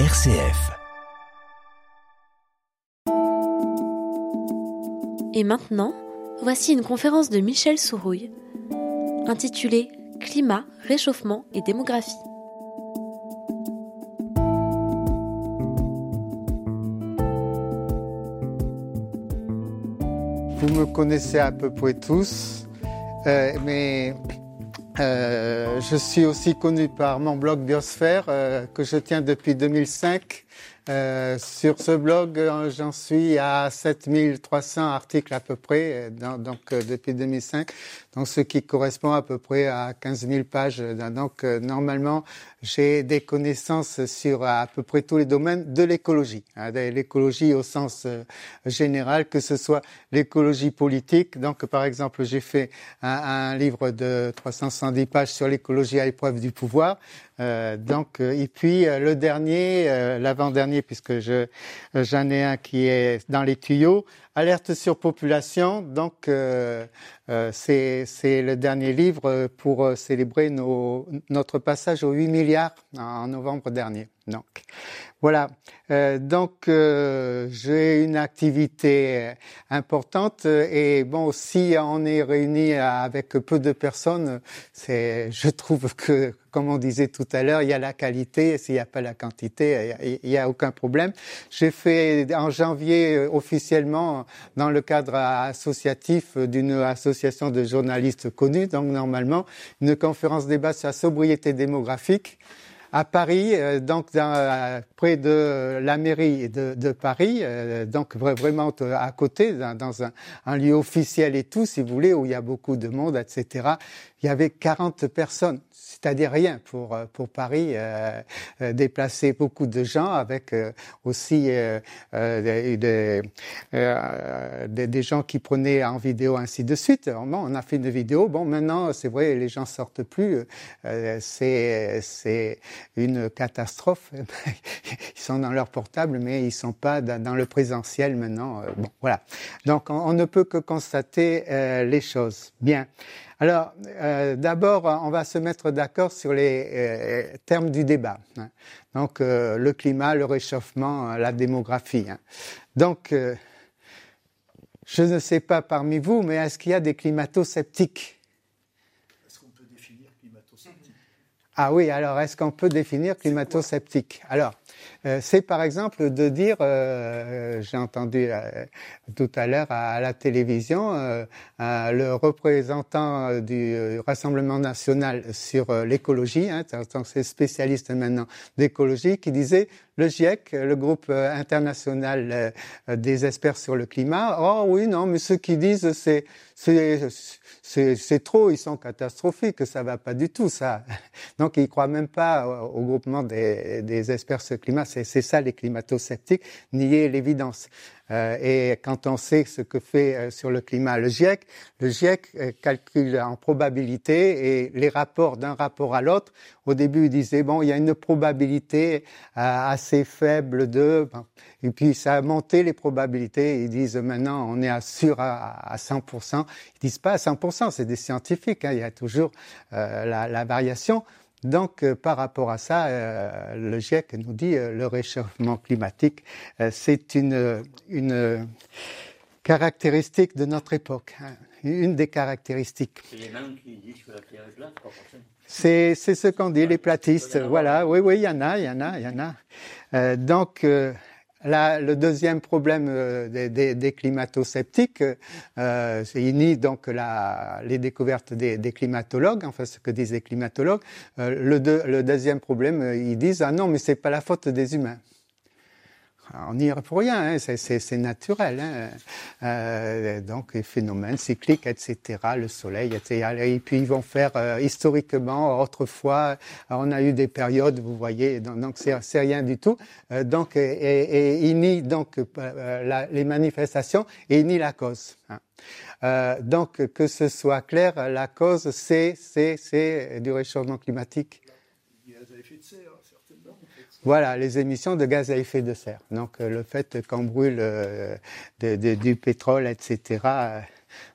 RCF. Et maintenant, voici une conférence de Michel Sourouille, intitulée Climat, réchauffement et démographie. Vous me connaissez à peu près tous, euh, mais euh, je suis aussi connu par mon blog Biosphère euh, que je tiens depuis 2005. Euh, sur ce blog, euh, j'en suis à 7300 articles à peu près, dans, donc depuis 2005, donc ce qui correspond à peu près à 15 000 pages. Donc normalement, j'ai des connaissances sur à peu près tous les domaines de l'écologie, hein, l'écologie au sens général, que ce soit l'écologie politique. Donc par exemple, j'ai fait un, un livre de 370 pages sur l'écologie à l'épreuve du pouvoir. Euh, donc, et puis le dernier, euh, l'avant-dernier, puisque je j'en ai un qui est dans les tuyaux, alerte sur population. Donc, euh, c'est c'est le dernier livre pour célébrer nos, notre passage aux 8 milliards en novembre dernier. Donc, voilà. Euh, donc, euh, j'ai une activité importante et bon, si on est réuni avec peu de personnes, c'est, je trouve que, comme on disait tout à l'heure, il y a la qualité. S'il n'y a pas la quantité, il n'y a, aucun problème. J'ai fait en janvier officiellement dans le cadre associatif d'une association de journalistes connus, donc normalement une conférence débat sur la sobriété démographique à Paris, euh, donc dans, près de la mairie de, Paris, euh, donc vraiment à côté, dans, dans un, un, lieu officiel et tout, si vous voulez, où il y a beaucoup de monde, etc. Il y avait 40 personnes c'est-à-dire rien pour euh, pour Paris euh, euh, déplacer beaucoup de gens avec euh, aussi euh, des, des, des, gens qui prenaient en vidéo ainsi de suite. Bon, on a fait une vidéo. Bon, maintenant c'est vrai, les gens sortent plus. c'est c'est une catastrophe. ils sont dans leur portable, mais ils sont pas dans, dans le présentiel maintenant. bon, voilà. Donc on, on, ne peut que constater les choses. Bien. Alors, euh, d'abord, on va se mettre d'accord sur les euh, termes du débat. Hein. Donc, euh, le climat, le réchauffement, la démographie. Hein. Donc, je ne sais pas parmi vous, mais est-ce qu'il y a des climato-sceptiques? Est-ce qu'on peut définir climato-sceptique? Ah oui, alors est-ce qu'on peut définir climato-sceptique? Alors, euh, c'est par exemple de dire, euh, j'ai entendu euh, tout à l'heure à, à, la télévision, euh, le représentant du Rassemblement national sur l'écologie, hein, c'est spécialiste maintenant d'écologie, qui disait le GIEC, le groupe international des experts sur le climat, oh oui, non, mais ceux qui disent c'est c'est trop, ils sont catastrophiques, ça va pas du tout, ça. Donc, ils croient même pas au, groupement des, des experts sur le climat. C'est ça, les climato-sceptiques, nier l'évidence. Euh, et quand on sait ce que fait euh, sur le climat le GIEC, le GIEC euh, calcule en probabilité et les rapports d'un rapport à l'autre. Au début, il disait bon, il y a une probabilité assez faible de, et puis ça a monté les probabilités. Ils disent maintenant on est assuré à, à 100%. Ils disent pas à 100%, c'est des scientifiques. Hein, il y a toujours la variation. Donc, euh, par rapport à ça, euh, le GIEC nous dit euh, le réchauffement climatique, c'est une, une caractéristique de notre époque, hein, une des caractéristiques. C'est les mêmes qui disent que la Terre est plate, c'est, c'est ce qu'on dit, les platistes. Voilà, oui, oui, il y en a, il y en a, il y en a. Euh, donc, euh, le deuxième problème euh, des, des, des climato-sceptiques, euh, ni donc la, les découvertes des, climatologues, enfin ce que disent les climatologues. Euh, le, le, deuxième problème, ils disent ah non mais c'est pas la faute des humains. On n'y est pour rien, hein, c'est naturel. Hein. Euh, donc, les phénomènes cycliques, etc., le soleil, etc. Et puis, ils vont faire, euh, historiquement, autrefois, on a eu des périodes, vous voyez, donc, c'est rien du tout. Euh, donc, et, et, donc les manifestations et il nie la cause. Hein. Donc, que ce soit clair, la cause, c'est du réchauffement climatique. Gaz à effet de serre, certainement. Voilà, les émissions de gaz à effet de serre. Donc, euh, le fait qu'on brûle euh, du pétrole, etc.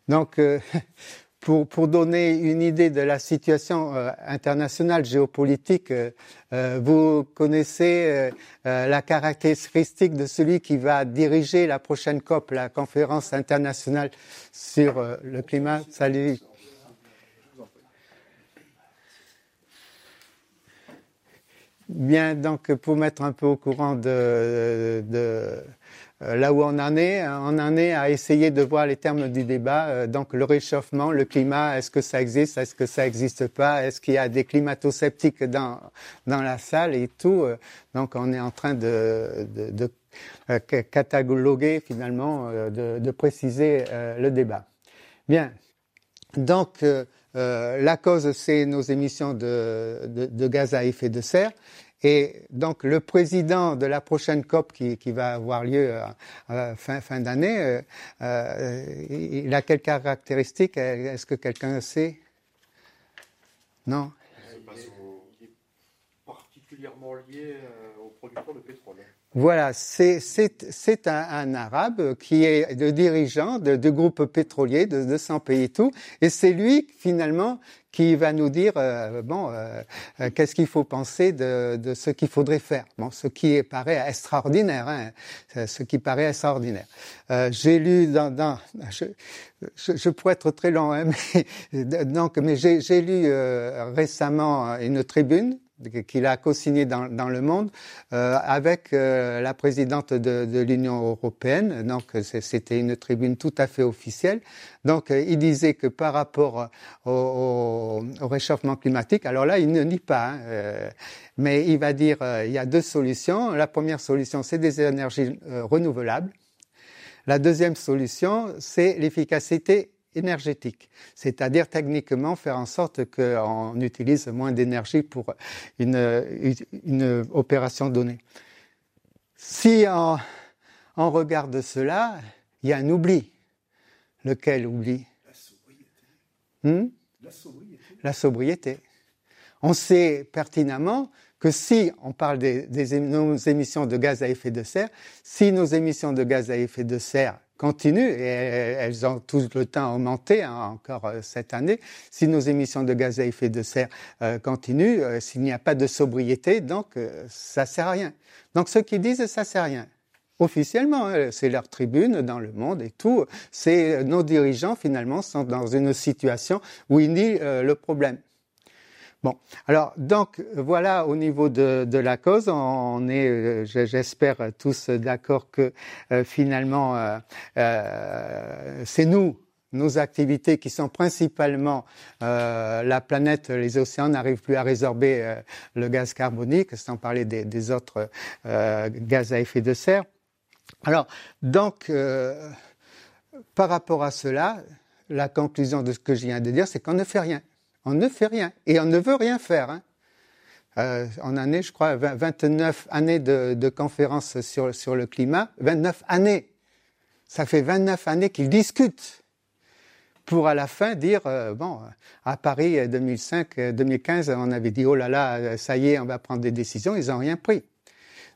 Donc, pour, donner une idée de la situation euh, internationale géopolitique, euh, euh, vous connaissez la caractéristique de celui qui va diriger la prochaine COP, la conférence internationale sur le climat. Salut. Bien, donc pour mettre un peu au courant de, de euh, là où on en est, on en est à essayer de voir les termes du débat. Euh, donc le réchauffement, le climat, est-ce que ça existe, est-ce que ça n'existe pas, est-ce qu'il y a des climato-sceptiques dans dans la salle et tout. Euh, donc on est en train de, de, de cataloguer finalement, de, de préciser le débat. Bien. Donc la cause, c'est nos émissions de, gaz à effet de serre. Et donc le président de la prochaine COP qui, va avoir lieu euh, euh fin, fin d'année, euh, euh, il a quelles caractéristiques Est-ce que quelqu'un sait? Non? Il est particulièrement lié aux producteurs de pétrole. Voilà, c'est un, un, arabe qui est le dirigeant de, de groupes pétroliers de 200 pays et tout, et c'est lui finalement qui va nous dire euh, bon euh, euh, qu'est-ce qu'il faut penser de, de ce qu'il faudrait faire. Bon, ce qui paraît extraordinaire, hein, ce qui paraît extraordinaire. j'ai lu dans, dans je, je, je, pourrais être très long, hein, mais donc mais j'ai lu récemment une tribune qu'il a co-signé dans, dans, le monde euh, avec euh, la présidente de, de l'Union européenne. Donc c'était une tribune tout à fait officielle. Donc euh, il disait que par rapport au, au, au, réchauffement climatique, alors là il ne nie pas, hein, euh, mais il va dire euh, il y a deux solutions. La première solution c'est des énergies renouvelables. La deuxième solution c'est l'efficacité énergétique, c'est-à-dire techniquement faire en sorte qu'on utilise moins d'énergie pour une, une, opération donnée. Si on, on, regarde cela, il y a un oubli. Lequel oubli? La sobriété. Hmm? La sobriété. La sobriété. On sait pertinemment que si on parle des, des, nos émissions de gaz à effet de serre, si nos émissions de gaz à effet de serre continuent et elles ont tout le temps augmenté hein, encore euh, cette année. Si nos émissions de gaz à effet de serre euh, continuent, euh, s'il n'y a pas de sobriété, donc euh, ça sert à rien. Donc ceux qui disent ça sert à rien, officiellement, hein, c'est leur tribune dans le monde et tout, c'est nos dirigeants finalement sont dans une situation où ils nient le problème. Bon, alors donc voilà au niveau de, la cause, on est, euh, j'espère tous d'accord que euh, finalement euh, c'est nous, nos activités qui sont principalement la planète, les océans n'arrivent plus à résorber le gaz carbonique, sans parler des, des autres gaz à effet de serre. Alors donc par rapport à cela, la conclusion de ce que je viens de dire, c'est qu'on ne fait rien. On ne fait rien et on ne veut rien faire. Hein. Euh, en année, je crois, 29 années de, conférences sur, le climat, 29 années. Ça fait 29 années qu'ils discutent pour à la fin dire, euh, bon, à Paris 2005-2015, on avait dit, oh là là, ça y est, on va prendre des décisions, ils n'ont rien pris.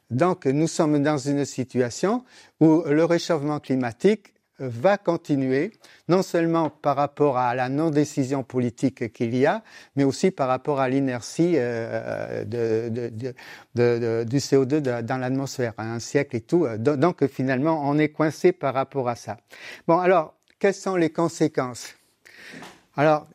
Donc nous sommes dans une situation où le réchauffement climatique va continuer, non seulement par rapport à la non-décision politique qu'il y a, mais aussi par rapport à l'inertie euh, de, de, de, du CO2 dans l'atmosphère, un siècle et tout. Donc finalement, on est coincé par rapport à ça. Bon, alors, quelles sont les conséquences? Alors,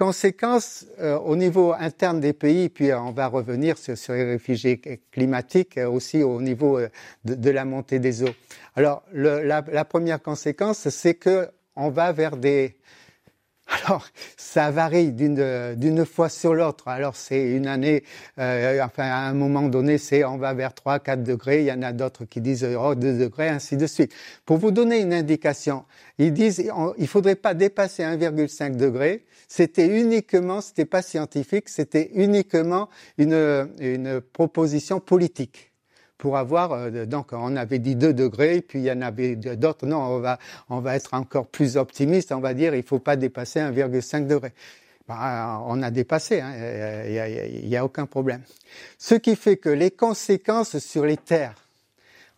conséquences euh, au niveau interne des pays, puis on va revenir sur, les réfugiés climatiques, euh, aussi au niveau euh, de, la montée des eaux. Alors, la, la, première conséquence, c'est que on va vers des alors, ça varie d'une fois sur l'autre. Alors, c'est une année, euh, enfin, à un moment donné, c'est on va vers 3, 4 degrés. Il y en a d'autres qui disent oh, 2 degrés, ainsi de suite. Pour vous donner une indication, ils disent on, il faudrait pas dépasser 1,5 degré. C'était uniquement, c'était pas scientifique, c'était uniquement une, une proposition politique pour avoir euh, donc on avait dit 2 degrés puis il y en avait d'autres non on va être encore plus optimiste on va dire il faut pas dépasser 1,5 degré ben, on a dépassé hein, il y a, il y a aucun problème. Ce qui fait que les conséquences sur les terres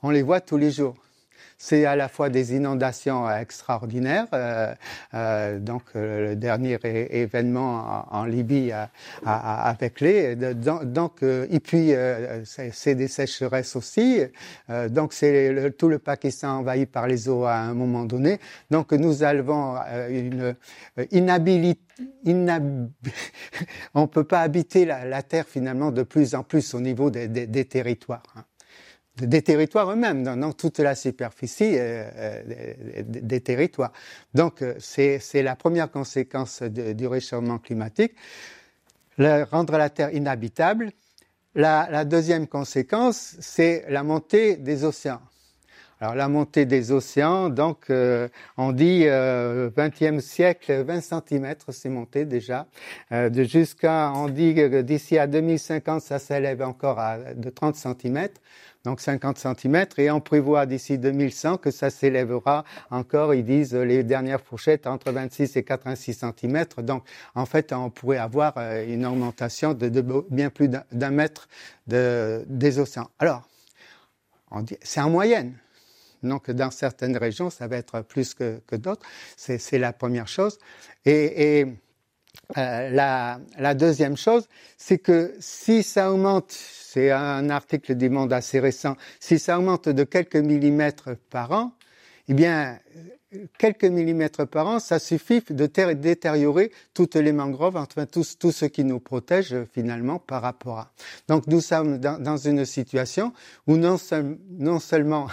on les voit tous les jours c'est à la fois des inondations extraordinaires. Euh, donc le dernier événement en, Libye avec les. Donc, et puis c'est des sécheresses aussi. donc c'est tout le Pakistan envahi par les eaux à un moment donné. Donc nous avons une inhabilité on ne peut pas habiter la, Terre finalement de plus en plus au niveau des, territoires. Des territoires eux-mêmes, dans, toute la superficie euh, euh, des, territoires. Donc euh, c'est la première conséquence du réchauffement climatique, rendre la Terre inhabitable. la deuxième conséquence, c'est la montée des océans. Alors la montée des océans, donc on dit euh, 20e siècle, 20 cm c'est monté déjà. De jusqu'à, on dit que d'ici à 2050, ça s'élève encore à de 30 cm, donc 50 cm, et on prévoit d'ici 2100 que ça s'élèvera encore, ils disent les dernières fourchettes entre 26 et 86 cm. Donc en fait, on pourrait avoir euh, une augmentation de, bien plus d'un mètre de, des océans. Alors, c'est en moyenne. Donc, dans certaines régions, ça va être plus que, que d'autres. C'est la première chose. Et, et euh, la, la, deuxième chose, c'est que si ça augmente, c'est un article du Monde assez récent, si ça augmente de quelques millimètres par an, eh bien, quelques millimètres par an, ça suffit de détériorer toutes les mangroves, enfin tout, tout ce qui nous protège finalement par rapport à. Donc nous sommes dans, une situation où non, non seulement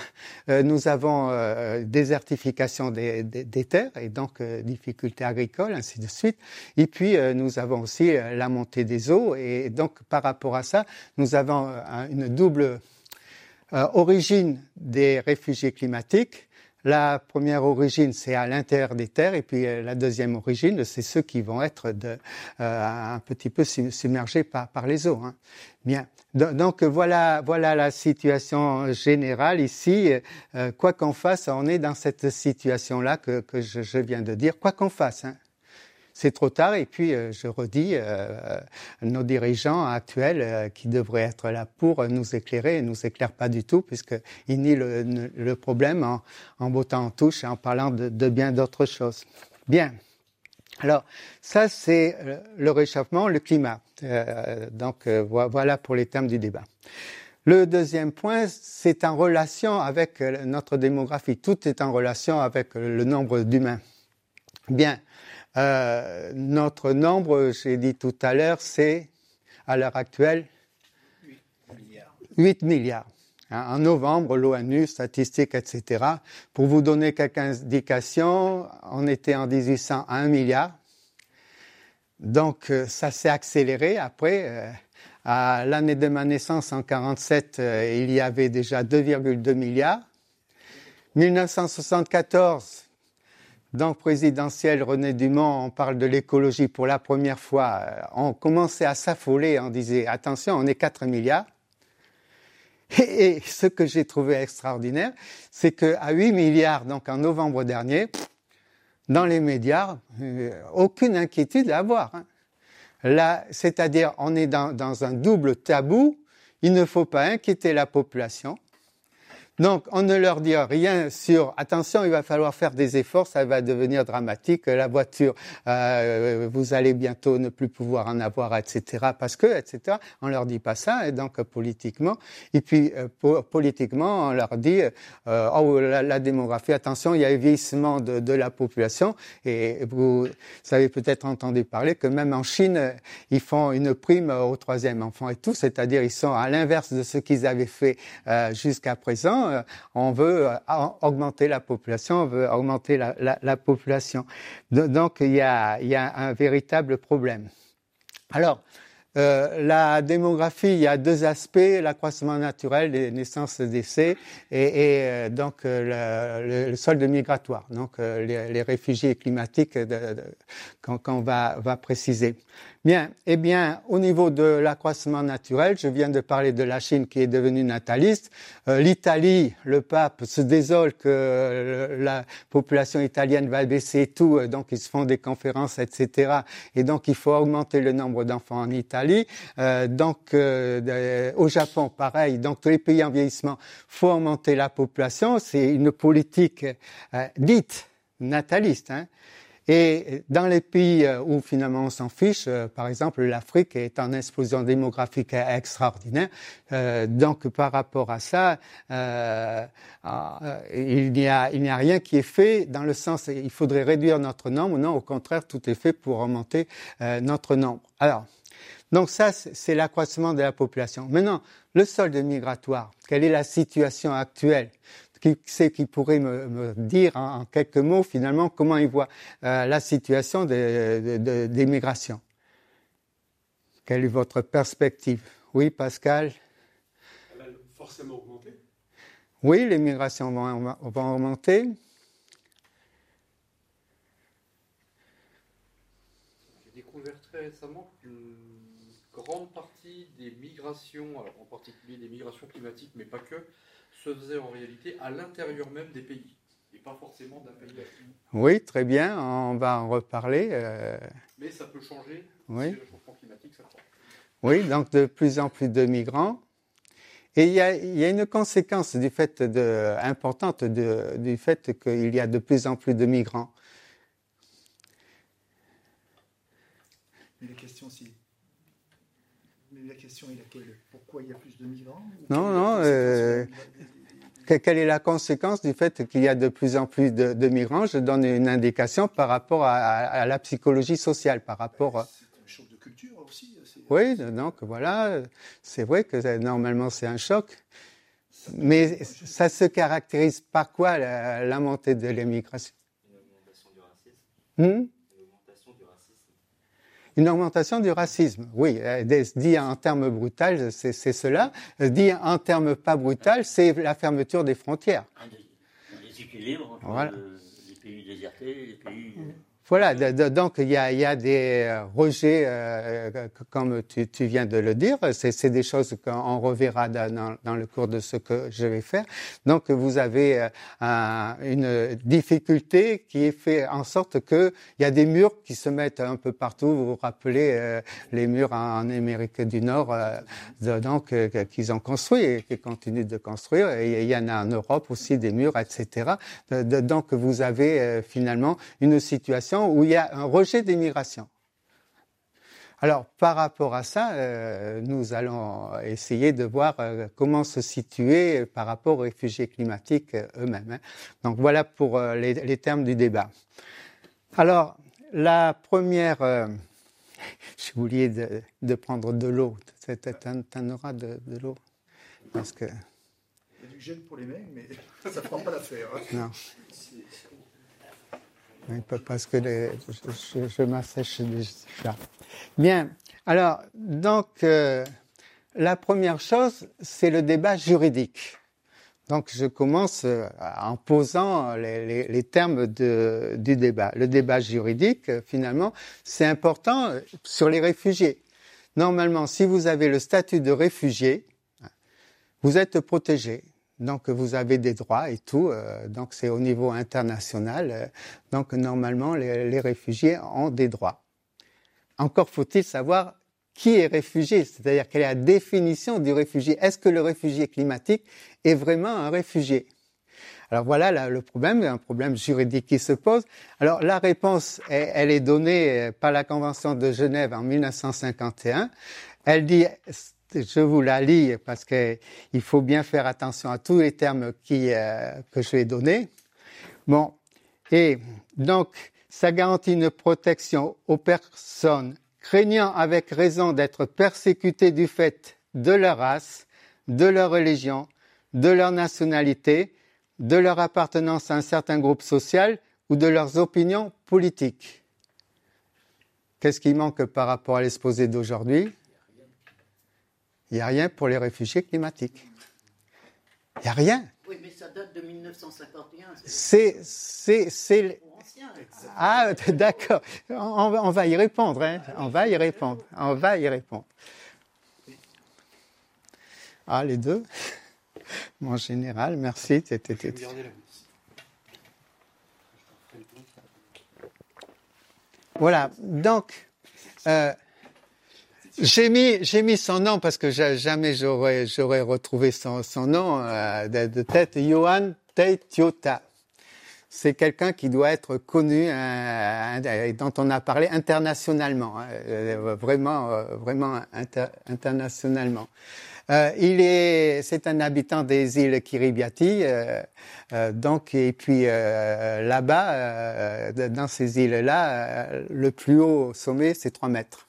euh, nous avons euh, désertification des, des, terres et donc euh, difficultés agricoles, ainsi de suite, et puis nous avons aussi la montée des eaux et donc par rapport à ça, nous avons une double origine des réfugiés climatiques la première origine, c'est à l'intérieur des terres, et puis euh, la deuxième origine, c'est ceux qui vont être de, euh, un petit peu submergés par, par les eaux. Hein. Bien. Donc voilà, voilà la situation générale ici. Euh, quoi qu'on fasse, on est dans cette situation-là que, que je, je, viens de dire. Quoi qu'on fasse. Hein c'est trop tard. Et puis, euh, je redis, euh, nos dirigeants actuels euh, qui devraient être là pour nous éclairer, ne nous éclairent pas du tout, puisqu'ils nient le, le, problème en, en bottant en touche et en parlant de, de bien d'autres choses. Bien. Alors, ça, c'est le réchauffement, le climat. donc, voilà pour les termes du débat. Le deuxième point, c'est en relation avec notre démographie. Tout est en relation avec le nombre d'humains. Bien. Euh, notre nombre, j'ai dit tout à l'heure, c'est à l'heure actuelle 8 milliards. 8 milliards. En novembre, l'ONU, statistiques, etc. Pour vous donner quelques indications, on était en 1800 à 1 milliard. Donc euh, ça s'est accéléré après. Euh, à l'année de ma naissance, en 47, il y avait déjà 2,2 milliards. 1974, donc présidentielle René Dumont, on parle de l'écologie pour la première fois. Euh, on commençait à s'affoler, on disait attention, on est 4 milliards. Et, ce que j'ai trouvé extraordinaire, c'est qu'à 8 milliards, donc en novembre dernier, dans les médias, euh, aucune inquiétude à avoir. Hein. Là, c'est-à-dire, on est dans, dans un double tabou. Il ne faut pas inquiéter la population. Donc, on ne leur dit rien sur attention, il va falloir faire des efforts, ça va devenir dramatique. La voiture, euh, vous allez bientôt ne plus pouvoir en avoir, etc. Parce que, etc. On leur dit pas ça, et donc politiquement. Et puis euh, politiquement, on leur dit euh, oh la, démographie, attention, il y a un vieillissement de, de la population. Et vous, avez peut-être entendu parler que même en Chine, ils font une prime au troisième enfant et tout, c'est-à-dire ils sont à l'inverse de ce qu'ils avaient fait jusqu'à présent euh, on veut euh, augmenter la population, on veut augmenter la, population. Donc il y, a, un véritable problème. Alors, euh, la démographie, il y a deux aspects, l'accroissement naturel des naissances, décès, et, donc le, solde migratoire, donc les, réfugiés climatiques qu'on va préciser. Bien, eh bien, au niveau de l'accroissement naturel, je viens de parler de la Chine qui est devenue nataliste. Euh, L'Italie, le pape se désole que euh, la population italienne va baisser tout, euh, donc ils se font des conférences, etc. Et donc il faut augmenter le nombre d'enfants en Italie. donc au Japon, pareil. Donc tous les pays en vieillissement, faut augmenter la population. C'est une politique dite nataliste. Hein. Et dans les pays euh, où finalement on s'en fiche, euh, par exemple l'Afrique est en explosion démographique extraordinaire. Euh, donc par rapport à ça, il n'y a, il n'y a rien qui est fait dans le sens il faudrait réduire notre nombre. Non, au contraire, tout est fait pour augmenter notre nombre. Alors. Donc ça, c'est l'accroissement de la population. Maintenant, le solde migratoire, quelle est la situation actuelle? Qui c'est qui pourrait me, dire en, quelques mots finalement comment il voit euh, la situation des migrations. Quelle est votre perspective? Oui, Pascal? Elle va forcément augmenter. Oui, les migrations vont, vont augmenter. J'ai découvert très récemment qu'une grande partie des migrations, en particulier des migrations climatiques, mais pas que, se faisait en réalité à l'intérieur même des pays et pas forcément d'un pays Oui, très bien, on va en reparler. Euh. Mais ça peut changer oui. si le réchauffement climatique s'accroît. Oui, donc de plus en plus de migrants. Et il y a, il y a une conséquence du fait de, importante de, du fait qu'il y a de plus en plus de migrants. Mais la question, c'est la question est laquelle? Pourquoi il y a plus de migrants? Non, non. Euh, quelle est la conséquence du fait qu'il y a de plus en plus de, migrants? Je donne une indication par rapport à, la psychologie sociale, par rapport. C'est un choc de culture aussi. Oui, donc voilà, c'est vrai que normalement c'est un choc. Mais ça se caractérise par quoi la, montée de l'immigration Une augmentation du racisme. Hmm? Une augmentation du racisme, oui. Euh, dit en termes brutals, c'est cela. Dit en termes pas brutals, c'est la fermeture des frontières. Un déséquilibre entre les pays désertés les pays... Euh, voilà, donc il y a, des euh, rejets, euh, comme tu, viens de le dire. C'est des choses qu'on reverra dans, le cours de ce que je vais faire. Donc vous avez euh, une difficulté qui fait en sorte qu'il y a des murs qui se mettent un peu partout. Vous vous rappelez les murs en, Amérique du Nord, donc qu'ils ont construits et qu'ils continuent de construire. Et il y en a en Europe aussi des murs, etc. donc vous avez finalement une situation où il y a un rejet des migrations. Alors, par rapport à ça, euh, nous allons essayer de voir euh, comment se situer par rapport aux réfugiés climatiques euh, eux-mêmes. Hein. Donc, voilà pour les, termes du débat. Alors, la première, j'ai oublié de, de, prendre de l'eau. Tu auras de, de l'eau Parce que... Il y a du gel pour les mains, mais ça ne prend pas l'affaire. Hein. Non parce que je, m'assèche déjà. Bien, alors, donc, euh, la première chose, c'est le débat juridique. Donc, je commence euh, en posant les, termes du débat. Le débat juridique, finalement, c'est important sur les réfugiés. Normalement, si vous avez le statut de réfugié, vous êtes protégé. Donc vous avez des droits et tout. Euh, donc c'est au niveau international. Euh, donc normalement les, réfugiés ont des droits. Encore faut-il savoir qui est réfugié, c'est-à-dire quelle est la définition du réfugié. Est-ce que le réfugié climatique est vraiment un réfugié? Alors voilà le problème, un problème juridique qui se pose. Alors la réponse, elle est donnée euh, par la Convention de Genève en 1951. Elle dit je vous la lis parce qu'il faut bien faire attention à tous les termes euh, que je vais donner. Bon, et donc, ça garantit une protection aux personnes craignant avec raison d'être persécutées du fait de leur race, de leur religion, de leur nationalité, de leur appartenance à un certain groupe social ou de leurs opinions politiques. Qu'est-ce qui manque par rapport à l'exposé d'aujourd'hui? Il n'y a rien pour les réfugiés climatiques. Il n'y a rien. Oui, mais ça date de 1951. C'est, c'est, c'est. Ah, d'accord. On, on, va y répondre. Hein. On va y répondre. On va y répondre. Ah, les deux. Mon général, merci. Voilà. Donc. Euh, j'ai mis, j'ai mis son nom parce que jamais j'aurais, j'aurais retrouvé son, son nom euh, de, tête. Johan Teitiota. C'est quelqu'un qui doit être connu, euh, dont on a parlé internationalement, hein, euh, vraiment, euh, vraiment internationalement. Euh, il est, c'est un habitant des îles Kiribati, donc et puis là-bas, dans ces îles-là, le plus haut sommet c'est 3 mètres.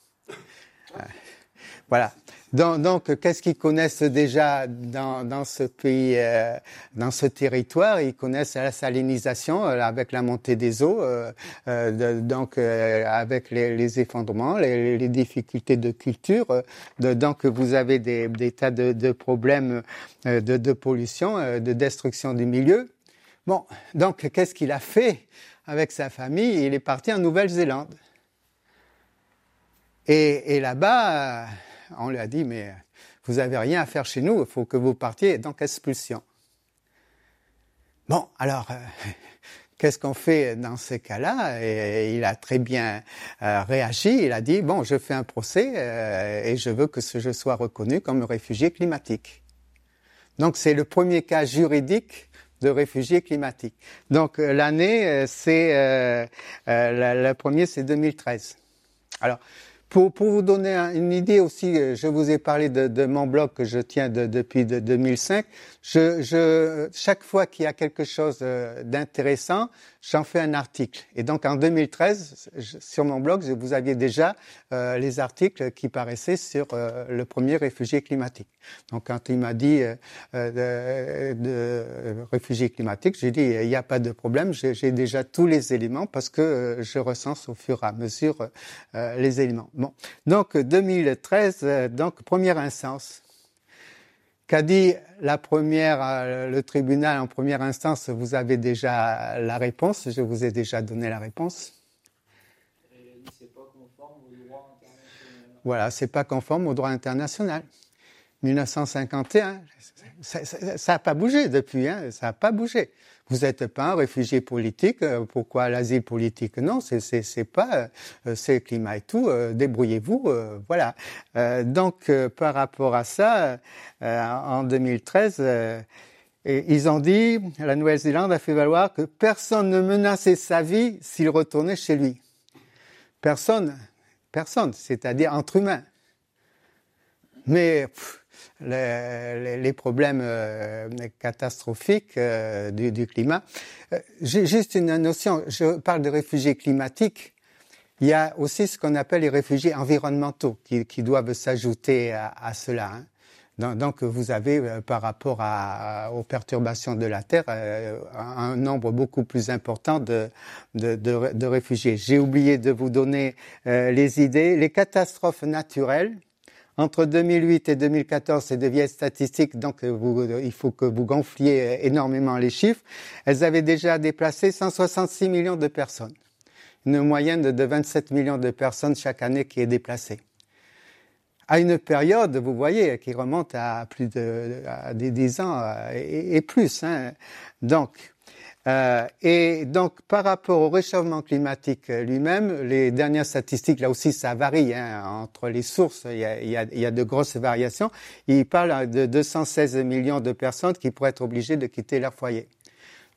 Voilà. Donc, qu'est-ce qu'ils connaissent déjà dans, ce pays, euh, dans ce territoire? Ils connaissent la salinisation euh, avec la montée des eaux, euh, donc avec les, effondrements, les, difficultés de culture. Donc vous avez des, tas de, de problèmes de, de, pollution, de destruction du milieu. Bon, donc qu'est-ce qu'il a fait avec sa famille? Il est parti en Nouvelle-Zélande. Et, et là-bas on lui a dit, mais vous n'avez rien à faire chez nous, il faut que vous partiez, donc expulsion. Bon, alors, euh, qu'est-ce qu'on fait dans ces cas-là? Et il a très bien euh, réagi, il a dit, bon, je fais un procès euh, et je veux que ce je sois reconnu comme réfugié climatique. Donc c'est le premier cas juridique de réfugié climatique. Donc l'année, c'est le premier, c'est 2013. Alors, pour, pour, vous donner une idée aussi, euh, je vous ai parlé de, de mon blog que je tiens de, depuis de 2005. Je, je, chaque fois qu'il y a quelque chose euh, d'intéressant, j'en fais un article. Et donc en 2013, sur mon blog, vous aviez déjà euh, les articles qui paraissaient sur euh, le premier réfugié climatique. Donc quand il m'a dit de, de, réfugié climatique, j'ai dit il n'y a pas de problème, j'ai déjà tous les éléments parce que je recense au fur et à mesure les éléments. Bon, donc 2013, donc première instance. Qu'a dit la première, euh, le tribunal en première instance Vous avez déjà la réponse. Je vous ai déjà donné la réponse. Voilà, c'est pas conforme au droit international. 1951, ça n'a pas bougé depuis, hein, ça n'a pas bougé. Vous n'êtes pas un réfugié politique. Euh, pourquoi l'asile politique? Non, c'est pas euh, c'est le climat et tout. Euh, débrouillez-vous, voilà. donc par rapport à ça, en 2013. ils ont dit, la Nouvelle-Zélande a fait valoir que personne ne menaçait sa vie s'il retournait chez lui. Personne, personne, c'est-à-dire entre humains. Mais les, les, problèmes euh, catastrophiques euh, du, du, climat. Euh, j'ai juste une notion, je parle de réfugiés climatiques. Il y a aussi ce qu'on appelle les réfugiés environnementaux qui, qui doivent s'ajouter à, à, cela. Hein. Donc, vous avez, par rapport à, aux perturbations de la Terre, un nombre beaucoup plus important de, de, de, de réfugiés. J'ai oublié de vous donner les idées. Les catastrophes naturelles, entre 2008 et 2014, c'est de vieilles statistiques, donc euh, euh, il faut que vous gonfliez euh, énormément les chiffres. Elles avaient déjà déplacé 166 millions de personnes. Une moyenne de 27 millions de personnes chaque année qui est déplacée. À une période, vous voyez, qui remonte à plus de à des 10 ans et, et plus. Hein. Donc, euh, et donc, par rapport au réchauffement climatique lui-même, les dernières statistiques, là aussi, ça varie hein, entre les sources. Il y, a, il, y a, il y, a, de grosses variations. Il parle de 216 millions de personnes qui pourraient être obligées de quitter leur foyer.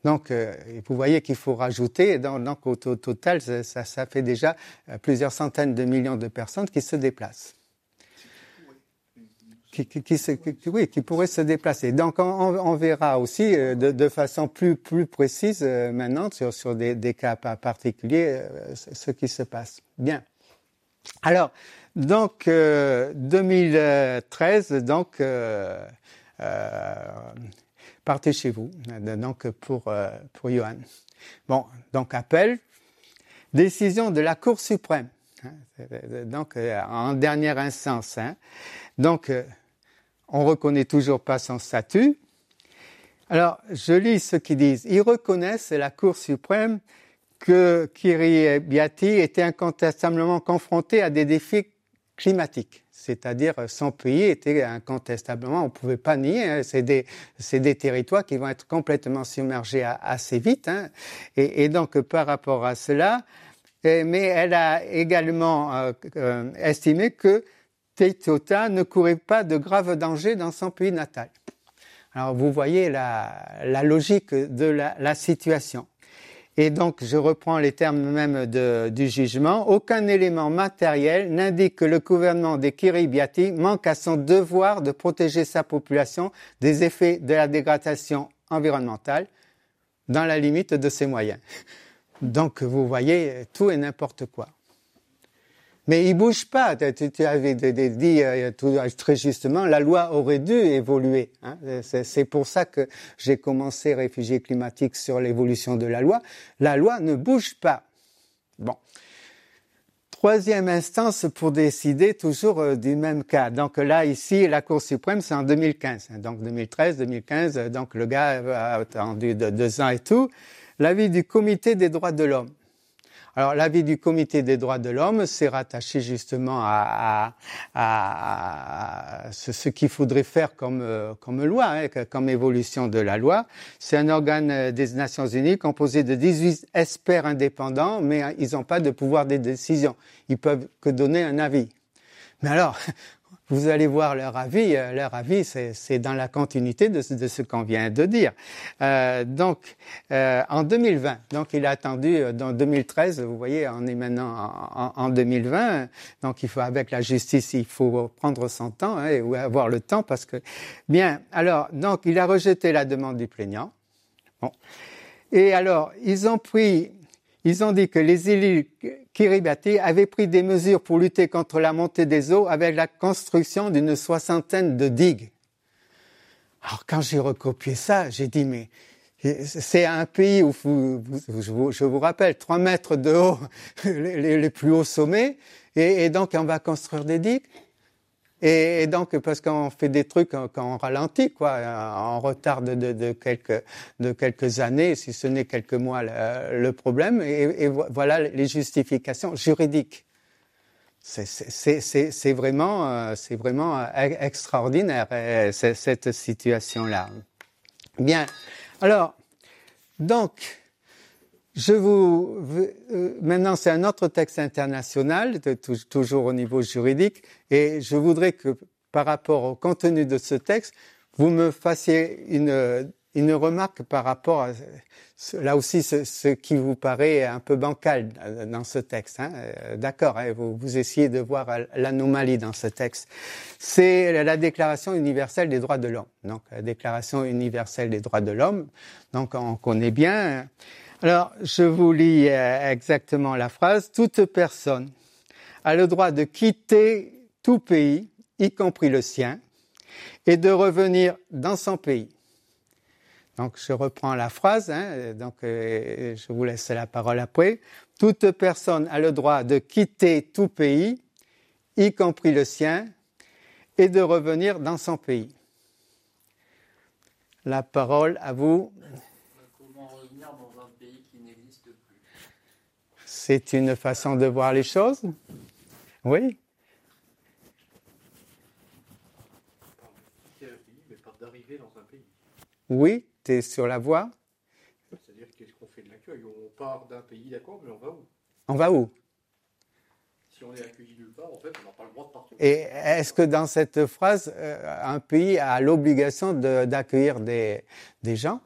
Donc, euh, vous voyez qu'il faut rajouter. Donc, donc au, au, total, ça, ça fait déjà euh, plusieurs centaines de millions de personnes qui se déplacent qui, qui, qui, oui, qui pourrait se déplacer. Donc on, on verra aussi euh, de, de, façon plus, plus précise euh, maintenant sur, sur des, des, cas particuliers euh, ce qui se passe. Bien. Alors, donc 2013, donc partez chez vous. Donc pour pour Johan. Bon, donc appel, décision de la Cour suprême. Hein, donc en dernière instance. Hein. Donc on reconnaît toujours pas son statut. Alors, je lis ce qu'ils disent. Ils reconnaissent, la Cour suprême, que Kiribati était incontestablement confronté à des défis climatiques. C'est-à-dire, son pays était incontestablement, on ne pouvait pas nier, hein, c'est des, territoires qui vont être complètement submergés assez vite. Hein. Et, et, donc, par rapport à cela, mais elle a également euh, euh, estimé que Teitota ne courait pas de graves dangers dans son pays natal. Alors vous voyez la, logique de la, situation. Et donc je reprends les termes même du jugement. Aucun élément matériel n'indique que le gouvernement des Kiribati manque à son devoir de protéger sa population des effets de la dégradation environnementale dans la limite de ses moyens. Donc, vous voyez, tout et n'importe quoi. Mais il bouge pas. Tu, avais dit euh, très justement, la loi aurait dû évoluer. Hein. C'est pour ça que j'ai commencé réfugiés climatiques sur l'évolution de la loi. La loi ne bouge pas. Bon. Troisième instance pour décider toujours euh, du même cas. Donc là, ici, la Cour suprême, c'est en 2015. Donc 2013, 2015. Donc le gars a attendu deux ans et tout l'avis du comité des droits de l'homme. Alors l'avis du comité des droits de l'homme, c'est rattaché justement à, ce, qu'il faudrait faire comme, euh, comme loi, hein, comme évolution de la loi. C'est un organe euh, des Nations Unies composé de 18 experts indépendants, mais hein, ils n'ont pas de pouvoir de décision. Ils peuvent que donner un avis. Mais alors, vous allez voir leur avis. Euh, leur avis, c'est dans la continuité de, de ce qu'on vient de dire. Euh, donc, euh, en 2020, donc il a attendu euh, dans 2013. Vous voyez, on est maintenant en, en, 2020. Donc, il faut avec la justice, il faut prendre son temps hein, ou avoir le temps parce que bien. Alors, donc, il a rejeté la demande du plaignant. Bon. Et alors, ils ont pris ils ont dit que les élus Kiribati avaient pris des mesures pour lutter contre la montée des eaux avec la construction d'une soixantaine de digues. Alors quand j'ai recopié ça, j'ai dit mais c'est un pays où je, vous, rappelle, trois mètres de haut, les, plus hauts sommets, et, et donc on va construire des digues. Et, donc, parce qu'on fait des trucs quand on ralentit, quoi, en retard de, quelques, années, si ce n'est quelques mois, le, problème. Et, voilà les justifications juridiques. C'est vraiment, c'est vraiment euh, extraordinaire euh, cette situation-là. Bien. Alors, donc, je vous euh, maintenant c'est un autre texte international, toujours au niveau juridique, et je voudrais que par rapport au contenu de ce texte, vous me fassiez une, une remarque par rapport à là aussi ce, qui vous paraît un peu bancal dans ce texte. Hein. Euh, d'accord, hein, vous, vous essayez de voir l'anomalie dans ce texte. C'est la Déclaration universelle des droits de l'homme. Donc la Déclaration universelle des droits de l'homme. Donc on connaît bien. Alors, je vous lis euh, exactement la phrase. Toute personne a le droit de quitter tout pays, y compris le sien, et de revenir dans son pays. Donc, je reprends la phrase, hein, donc euh, je vous laisse la parole après. Toute personne a le droit de quitter tout pays, y compris le sien, et de revenir dans son pays. La parole à vous, C'est une façon de voir les choses? Oui. Oui, tu es sur la voie. C'est-à-dire qu'est-ce qu'on fait de l'accueil? On part d'un pays, d'accord, mais on va où? On va où? Si on est accueilli nulle part, en fait, on n'a pas le droit de partir. Et est-ce que dans cette phrase, euh, un pays a l'obligation d'accueillir des, des gens?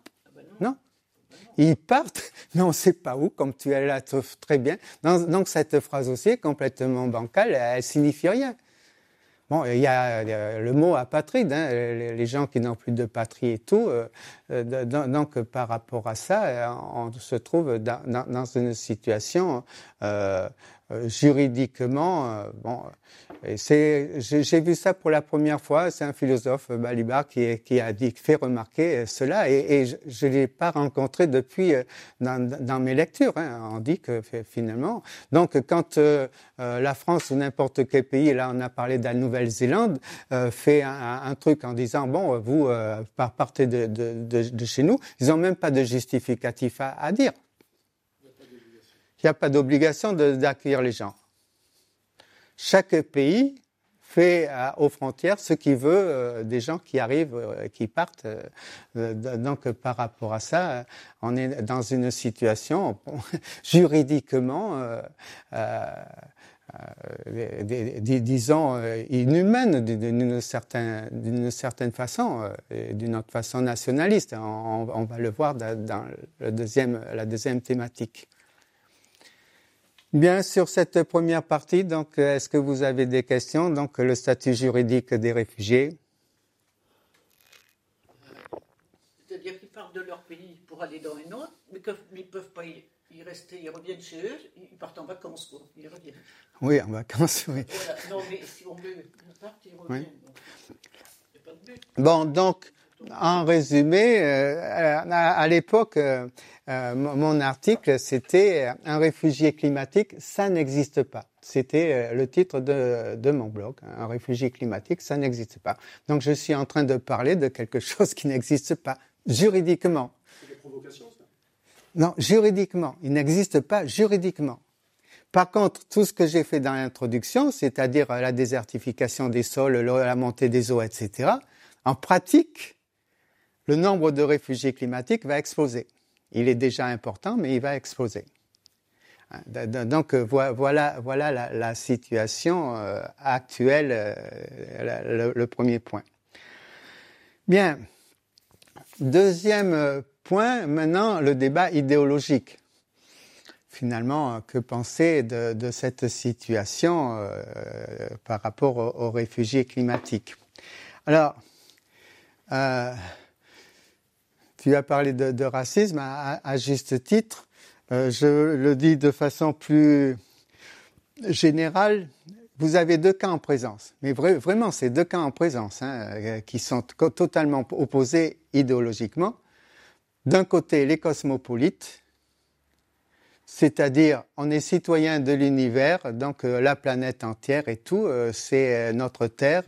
Ils partent, mais on ne sait pas où, comme tu la trouves très bien. Donc cette phrase aussi est complètement bancale, elle signifie rien. Bon, il y a le mot apatride, hein, les gens qui n'ont plus de patrie et tout. Euh, euh, donc, par rapport à ça, on se trouve dans, une situation euh, euh, juridiquement, euh, bon, j'ai vu ça pour la première fois. C'est un philosophe Balibar qui, qui, a dit, fait remarquer cela, et, je ne l'ai pas rencontré depuis dans, mes lectures. Hein. On dit que finalement, donc quand la France ou n'importe quel pays, là on a parlé de la Nouvelle-Zélande, fait un, truc en disant bon, vous partez de, de, de, chez nous, ils n'ont même pas de justificatif à, à dire. Il n'y a pas d'obligation d'accueillir les gens. Chaque pays fait aux frontières ce qu'il veut euh, des gens qui arrivent, euh, qui partent. Euh, donc par rapport à ça, on est dans une situation juridiquement, disons, inhumaine d'une certaine, façon, d'une autre façon nationaliste. On, va le voir dans la deuxième thématique. Bien, sur cette première partie, donc, est-ce que vous avez des questions? Donc, le statut juridique des réfugiés. C'est-à-dire qu'ils partent de leur pays pour aller dans un autre, mais ils ne peuvent pas y, rester, ils reviennent chez eux, ils partent en vacances, quoi. Ils reviennent. Oui, en vacances, oui. Non, mais si on veut, ils partent, ils reviennent. Bon, donc, en résumé, euh, à, l'époque, euh, euh, mon article, c'était Un réfugié climatique, ça n'existe pas. C'était le titre de, mon blog. Un réfugié climatique, ça n'existe pas. Donc je suis en train de parler de quelque chose qui n'existe pas juridiquement. C'est des provocations, ça? Non, juridiquement. Il n'existe pas juridiquement. Par contre, tout ce que j'ai fait dans l'introduction, c'est-à-dire la désertification des sols, la montée des eaux, etc., en pratique, le nombre de réfugiés climatiques va exploser. Il est déjà important, mais il va exploser. Donc voilà, voilà la, situation euh, actuelle, euh, le, premier point. Bien. Deuxième point, maintenant le débat idéologique. Finalement, que penser de, cette situation euh, par rapport aux, réfugiés climatiques? Alors, tu as parlé de, racisme à, juste titre. Euh, je le dis de façon plus générale. Vous avez deux cas en présence, mais vraiment, c'est deux cas en présence hein, euh, qui sont totalement opposés idéologiquement. D'un côté, les cosmopolites, c'est-à-dire, on est citoyen de l'univers, donc euh, la planète entière et tout, euh, c'est euh, notre Terre.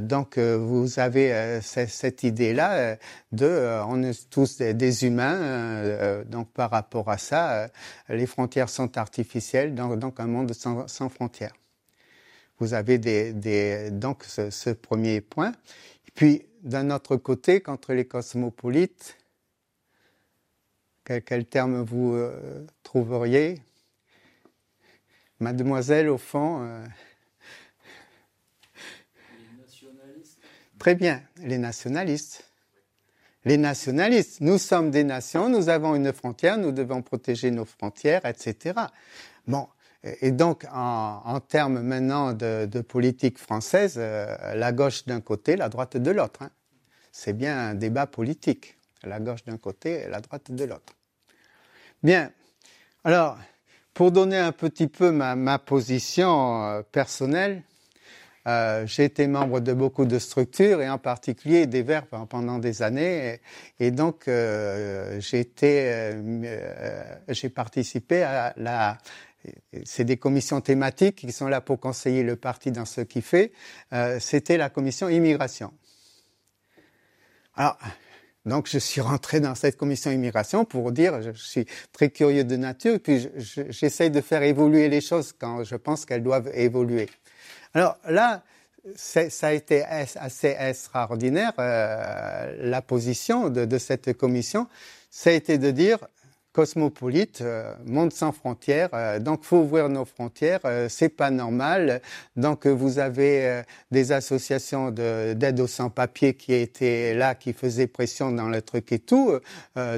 donc, vous avez cette idée-là de, on est tous des, humains. donc, par rapport à ça, les frontières sont artificielles, donc, un monde sans, frontières. Vous avez des, donc ce, ce premier point. puis, d'un autre côté, contre les cosmopolites, quel, terme vous euh, trouveriez? Mademoiselle, au fond. Euh, les nationalistes. Très bien, les nationalistes. Les nationalistes, nous sommes des nations, nous avons une frontière, nous devons protéger nos frontières, etc. Bon, et donc en, termes maintenant de, politique française, euh, la gauche d'un côté, la droite de l'autre. Hein. C'est bien un débat politique la gauche d'un côté et la droite de l'autre. Bien. Alors, pour donner un petit peu ma, position euh, personnelle, euh, j'ai été membre de beaucoup de structures et en particulier des Verts pendant des années. Et, donc, euh, j'ai participé à la, c'est des commissions thématiques qui sont là pour conseiller le parti dans ce qu'il fait. C'était la commission immigration. Alors, donc je suis rentré dans cette commission immigration pour dire, je suis très curieux de nature, puis j'essaye de faire évoluer les choses quand je pense qu'elles doivent évoluer. Alors là, ça a été assez extraordinaire, euh, la position de, de, cette commission, ça a été de dire, cosmopolite, euh, monde sans frontières. Euh, donc, faut ouvrir nos frontières. Euh, c'est pas normal. Donc, vous avez des associations d'aide aux sans-papiers qui étaient là, qui faisaient pression dans le truc et tout.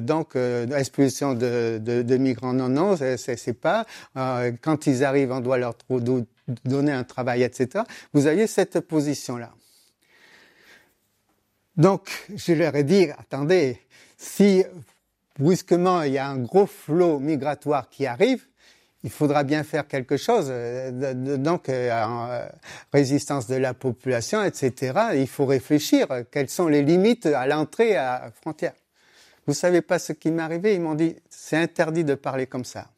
donc, expulsion de, de, de, migrants, non, non, c'est pas. quand ils arrivent, on doit leur donner un travail, etc. Vous aviez cette position-là. Donc, je leur ai dit, attendez, si brusquement il y a un gros flot migratoire qui arrive, il faudra bien faire quelque chose. Euh, donc, en résistance de la population, etc., il faut réfléchir quelles sont les limites à l'entrée à frontière. Vous savez pas ce qui m'est arrivé Ils m'ont dit, c'est interdit de parler comme ça.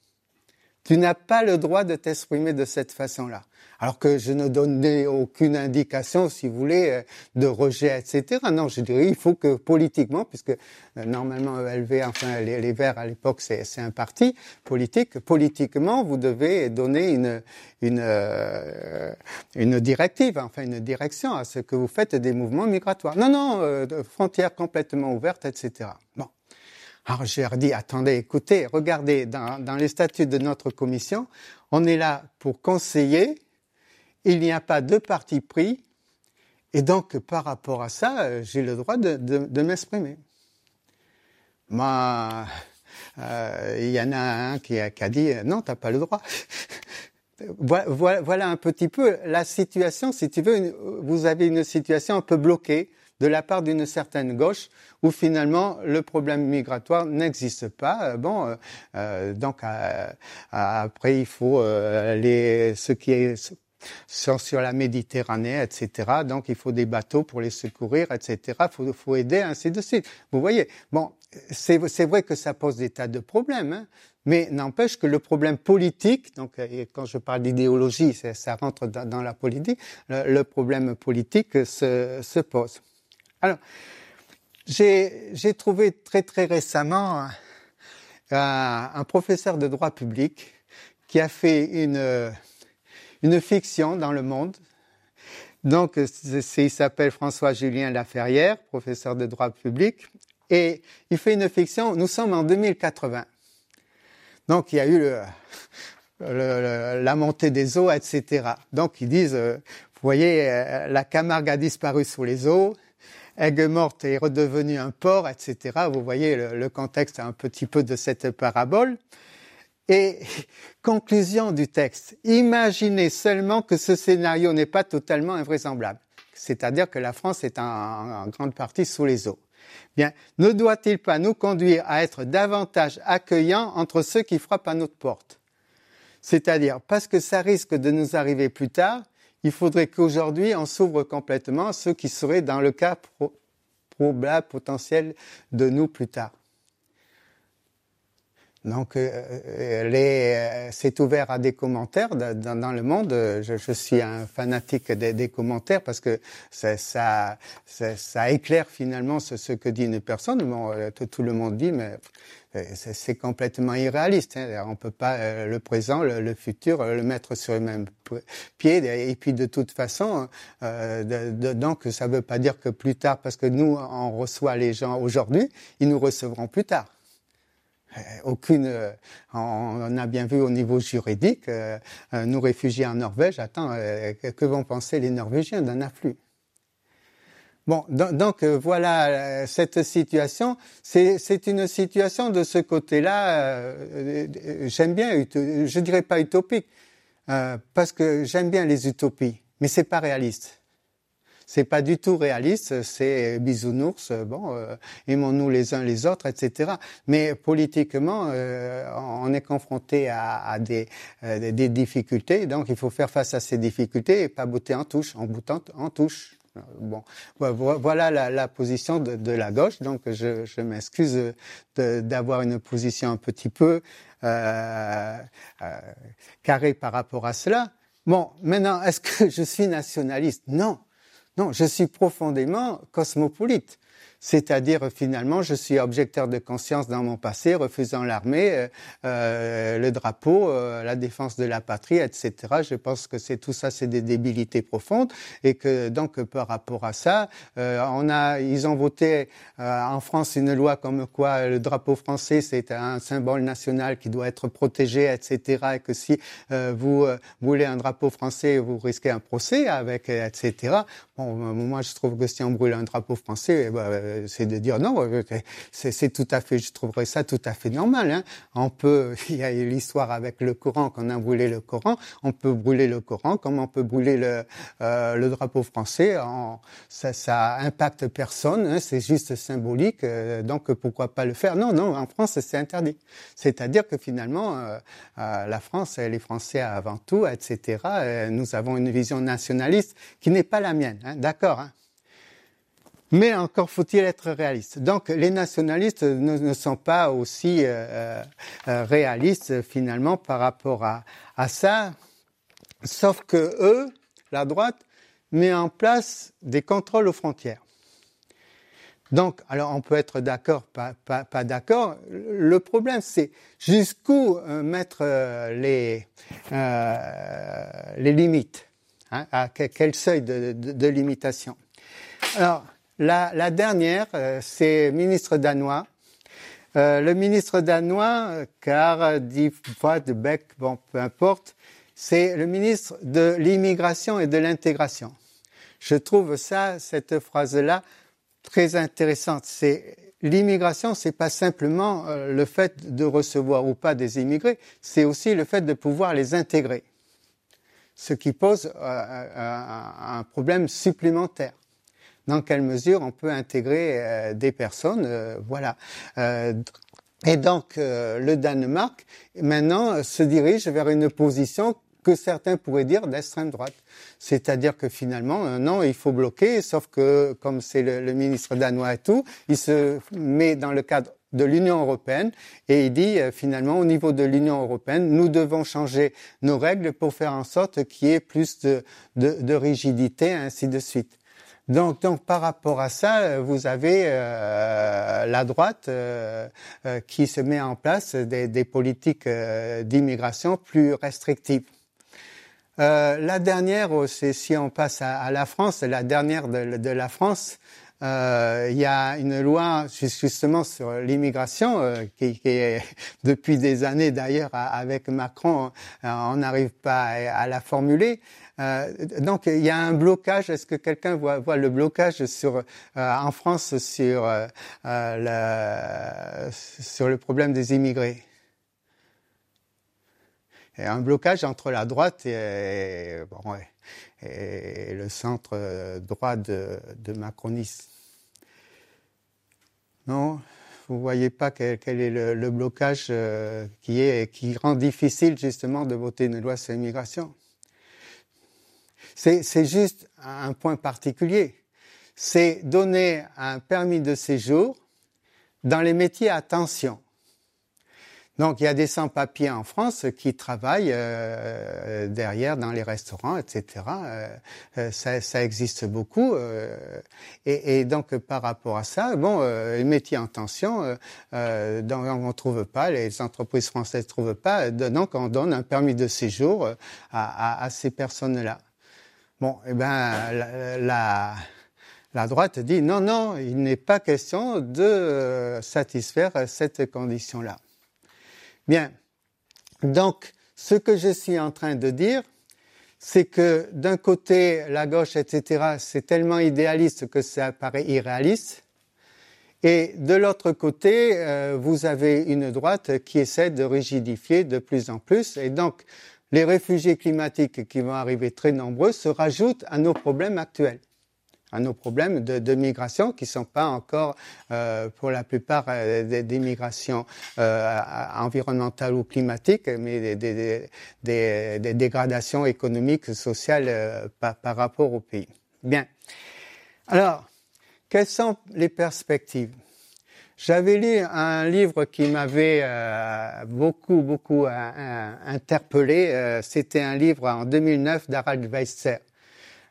Tu n'as pas le droit de t'exprimer de cette façon-là. Alors que je ne donnais aucune indication, si vous voulez, euh, de rejet, etc. Non, je dirais, il faut que politiquement, puisque euh, normalement ELV, enfin les, Verts à l'époque, c'est un parti politique, politiquement, vous devez donner une, une, euh, une directive, enfin une direction à ce que vous faites des mouvements migratoires. Non, non, frontières complètement ouvertes, etc. Bon. Alors j'ai dit, attendez, écoutez, regardez, dans, dans les statuts de notre commission, on est là pour conseiller, il n'y a pas de parti pris, et donc par rapport à ça, euh, j'ai le droit de, de, de m'exprimer. Moi, euh, il y en a un qui a, qui a dit, non, t'as pas le droit. voilà, voilà, un petit peu la situation, si tu veux, vous avez une situation un peu bloquée de la part d'une certaine gauche où finalement le problème migratoire n'existe pas. Euh, bon, euh, euh, donc après il faut les ce qui est sur la Méditerranée, etc. Donc il faut des bateaux pour les secourir, etc. Il faut, faut, aider, ainsi de suite. Vous voyez, bon, c'est vrai que ça pose des tas de problèmes, hein, mais n'empêche que le problème politique, donc quand je parle d'idéologie, ça, rentre dans, la politique, le, problème politique se, se pose. Alors, j'ai trouvé très très récemment un, un, professeur de droit public qui a fait une, une fiction dans le monde. Donc, il s'appelle François-Julien Laferrière, professeur de droit public, et il fait une fiction, nous sommes en 2080. Donc, il y a eu la montée des eaux, etc. Donc, ils disent, euh, vous voyez, euh, la Camargue a disparu sous les eaux, Aigues-Mortes est redevenu un port, etc. Vous voyez le, contexte un petit peu de cette parabole. Et conclusion du texte, imaginez seulement que ce scénario n'est pas totalement invraisemblable, c'est-à-dire que la France est en, grande partie sous les eaux. Bien, ne doit-il pas nous conduire à être davantage accueillants entre ceux qui frappent à notre porte? C'est-à-dire, parce que ça risque de nous arriver plus tard, il faudrait qu'aujourd'hui on s'ouvre complètement à ceux qui seraient dans le cas probable potentiel de nous plus tard. Donc, euh, euh, euh, c'est ouvert à des commentaires dans, le monde. Je, suis un fanatique des, commentaires parce que ça, ça, ça, éclaire finalement ce, que dit une personne. Bon, tout, le monde dit, mais c'est complètement irréaliste. Hein. On peut pas le présent, le, futur, le mettre sur le même pied. Et puis de toute façon, donc ça ne veut pas dire que plus tard, parce que nous on reçoit les gens aujourd'hui, ils nous recevront plus tard. Euh, aucune. Euh, on a bien vu au niveau juridique, euh, nous réfugiés en Norvège, attends, que vont penser les Norvégiens d'un afflux? Bon, donc, voilà cette situation. C'est une situation de ce côté-là. j'aime bien, je dirais pas utopique, parce que j'aime bien les utopies, mais c'est pas réaliste c'est pas du tout réaliste, c'est bisounours, bon, euh, aimons-nous les uns les autres, etc. Mais politiquement, euh, on est confronté à, à des, euh, des, difficultés, donc il faut faire face à ces difficultés et pas bouter en touche, en boutant en touche. Bon, voilà la, la position de, de, la gauche. Donc, je, je m'excuse d'avoir une position un petit peu euh, euh, carrée par rapport à cela. Bon, maintenant, est-ce que je suis nationaliste? Non, non, je suis profondément cosmopolite. C'est-à-dire, finalement, je suis objecteur de conscience dans mon passé, refusant l'armée, euh, euh le drapeau, euh, la défense de la patrie, etc. Je pense que c'est tout ça, c'est des débilités profondes, et que donc par rapport à ça, euh, on a, ils ont voté en France une loi comme quoi le drapeau français c'est un symbole national qui doit être protégé, etc. Et que si vous voulez un drapeau français, vous risquez un procès avec, etc. Bon, moi je trouve que si on brûle un drapeau français, eh ben, c'est de dire non, c'est tout à fait, je trouverais ça tout à fait normal. Hein. On peut, il y a l'histoire avec le Coran, qu'on a brûlé le Coran, on peut brûler le Coran comme on peut brûler le, le drapeau français. Ça, ça impacte personne, hein, c'est juste symbolique, donc pourquoi pas le faire? Non, non, en France c'est interdit. C'est-à-dire que finalement, la France, les Français avant tout, etc. nous avons une vision nationaliste qui n'est pas la mienne, hein, d'accord hein. Mais encore faut-il être réaliste. Donc les nationalistes ne, sont pas aussi euh, euh, réalistes finalement par rapport à, ça, sauf que eux, la droite, met en place des contrôles aux frontières. Donc, alors on peut être d'accord, pas, d'accord. Le problème, c'est jusqu'où euh, mettre les, limites. Hein, à quel seuil de, de limitation Alors, la, dernière, euh, c'est ministre danois. Euh, le ministre danois, car dit de Beck, bon, peu importe, c'est le ministre de l'immigration et de l'intégration. Je trouve ça, cette phrase-là, très intéressante. C'est l'immigration, c'est pas simplement euh, le fait de recevoir ou pas des immigrés, c'est aussi le fait de pouvoir les intégrer ce qui pose euh, un, problème supplémentaire. Dans quelle mesure on peut intégrer euh, des personnes, euh, voilà. et donc le Danemark maintenant se dirige vers une position que certains pourraient dire d'extrême droite. C'est-à-dire que finalement, non, il faut bloquer, sauf que comme c'est le, le, ministre danois et tout, il se met dans le cadre de l'Union européenne et il dit euh, finalement au niveau de l'Union européenne, nous devons changer nos règles pour faire en sorte qu'il y ait plus de, de, de, rigidité, ainsi de suite. Donc, donc par rapport à ça, vous avez euh, la droite euh, euh, qui se met en place des, des politiques euh, d'immigration plus restrictives. la dernière, c'est si on passe à, la France, la dernière de, de la France, euh, il y a une loi justement sur l'immigration euh, qui, qui, est depuis des années d'ailleurs avec Macron, euh, on n'arrive pas à, la formuler. Euh, donc il y a un blocage. Est-ce que quelqu'un voit, le blocage sur en France sur le, sur le problème des immigrés? Un blocage entre la droite et, le centre euh, droit de, de macronisme. Non, vous voyez pas quel, est le, blocage euh, qui qui rend difficile justement de voter une loi sur l'immigration? C'est juste un point particulier. C'est donner un permis de séjour dans les métiers à tension. Donc il y a des sans-papiers en France qui travaillent euh, derrière dans les restaurants, etc. Euh, euh, ça, existe beaucoup. Et, donc par rapport à ça, bon, les métiers en tension, on ne trouve pas, les entreprises françaises ne trouvent pas, donc on donne un permis de séjour à ces personnes-là. Bon, eh ben la, droite dit non, non, il n'est pas question de satisfaire cette condition-là. Bien. Donc, ce que je suis en train de dire, c'est que d'un côté, la gauche, etc., c'est tellement idéaliste que ça paraît irréaliste. Et de l'autre côté, euh, vous avez une droite qui essaie de rigidifier de plus en plus. Et donc, les réfugiés climatiques qui vont arriver très nombreux se rajoutent à nos problèmes actuels à nos problèmes de, migration qui ne sont pas encore, euh, pour la plupart, euh, des, migrations euh, environnementales ou climatiques, mais des, dégradations économiques, sociales par, par, rapport au pays. Bien. Alors, quelles sont les perspectives? J'avais lu un livre qui m'avait euh, beaucoup, beaucoup interpellé. C'était un livre en 2009 d'Harald Weisser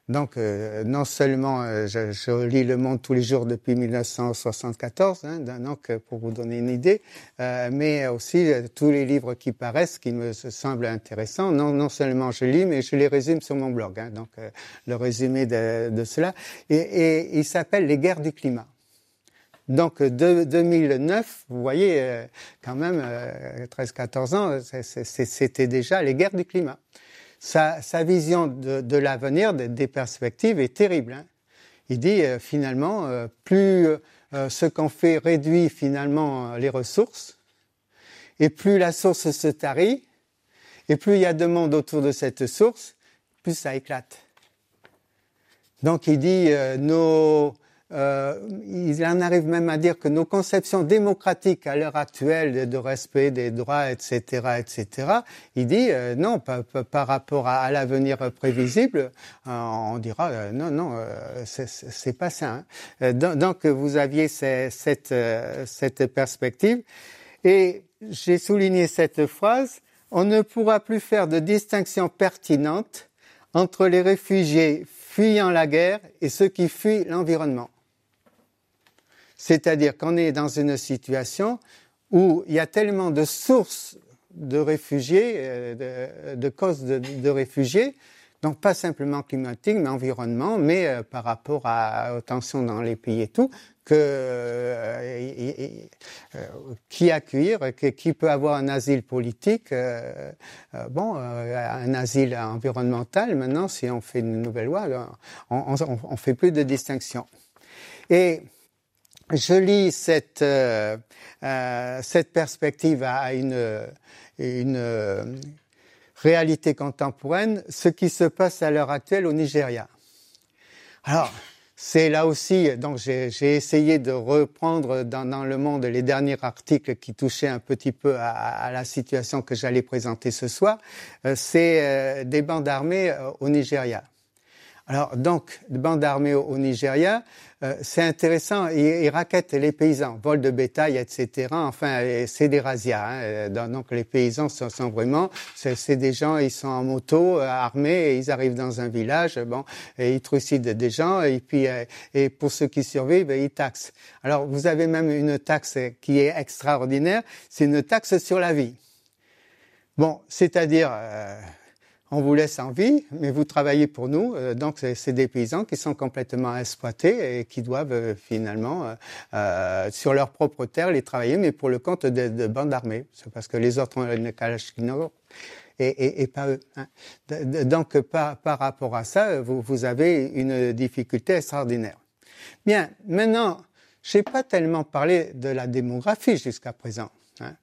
donc, euh, non seulement euh, je, je, lis Le Monde tous les jours depuis 1974, hein, donc euh, pour vous donner une idée, euh, mais aussi euh, tous les livres qui paraissent, qui me semblent intéressants. Non, non seulement je lis, mais je les résume sur mon blog. Hein, donc, euh, le résumé de, de cela. Et, et il s'appelle Les guerres du climat. Donc, de 2009, vous voyez, quand même, 13-14 ans, c'était déjà les guerres du climat sa, vision de, l'avenir, des, perspectives est terrible. Hein. Il dit euh, finalement, euh, plus ce qu'on fait réduit finalement les ressources. Et plus la source se tarit, et plus il y a de monde autour de cette source, plus ça éclate. Donc il dit, nos, euh, il en arrive même à dire que nos conceptions démocratiques à l'heure actuelle de respect des droits, etc., etc., il dit euh, non, par, rapport à, l'avenir prévisible, euh, on dira euh, non, non, c'est pas ça. Hein. Donc, vous aviez cette perspective. Et j'ai souligné cette phrase, on ne pourra plus faire de distinction pertinente entre les réfugiés fuyant la guerre et ceux qui fuient l'environnement. C'est-à-dire qu'on est dans une situation où il y a tellement de sources de réfugiés, euh, de, causes de, réfugiés, donc pas simplement climatique, mais environnement, mais euh, par rapport aux tensions dans les pays et tout, que euh, qui accueillir, qui peut avoir un asile politique, bon, un asile environnemental. Maintenant, si on fait une nouvelle loi, on fait plus de distinction. Et je lis cette, euh, euh, cette perspective à une, une euh, réalité contemporaine, ce qui se passe à l'heure actuelle au Nigeria. Alors, c'est là aussi, donc j'ai essayé de reprendre dans, le monde les derniers articles qui touchaient un petit peu à la situation que j'allais présenter ce soir. c'est des bandes armées au Nigeria. Alors donc, des bandes armées au Nigeria, euh, c'est intéressant, ils, raquettent les paysans, vol de bétail, etc. Enfin, c'est des razzias. Hein. Euh, donc les paysans sont, vraiment, c'est des gens, ils sont en moto, euh, armés, ils arrivent dans un village, bon, et ils trucident des gens, et puis et pour ceux qui survivent, ils taxent. Alors vous avez même une taxe qui est extraordinaire, c'est une taxe sur la vie. Bon, c'est-à-dire on vous laisse en vie, mais vous travaillez pour nous. Euh, donc, c'est des paysans qui sont complètement exploités et qui doivent euh, finalement, euh, sur leur propre terre, les travailler, mais pour le compte de, bandes armées. C'est parce que les autres ont une Kalachnikov et, et, pas eux. Hein. Donc, par, par, rapport à ça, vous, vous, avez une difficulté extraordinaire. Bien, maintenant, je n'ai pas tellement parlé de la démographie jusqu'à présent. Hein.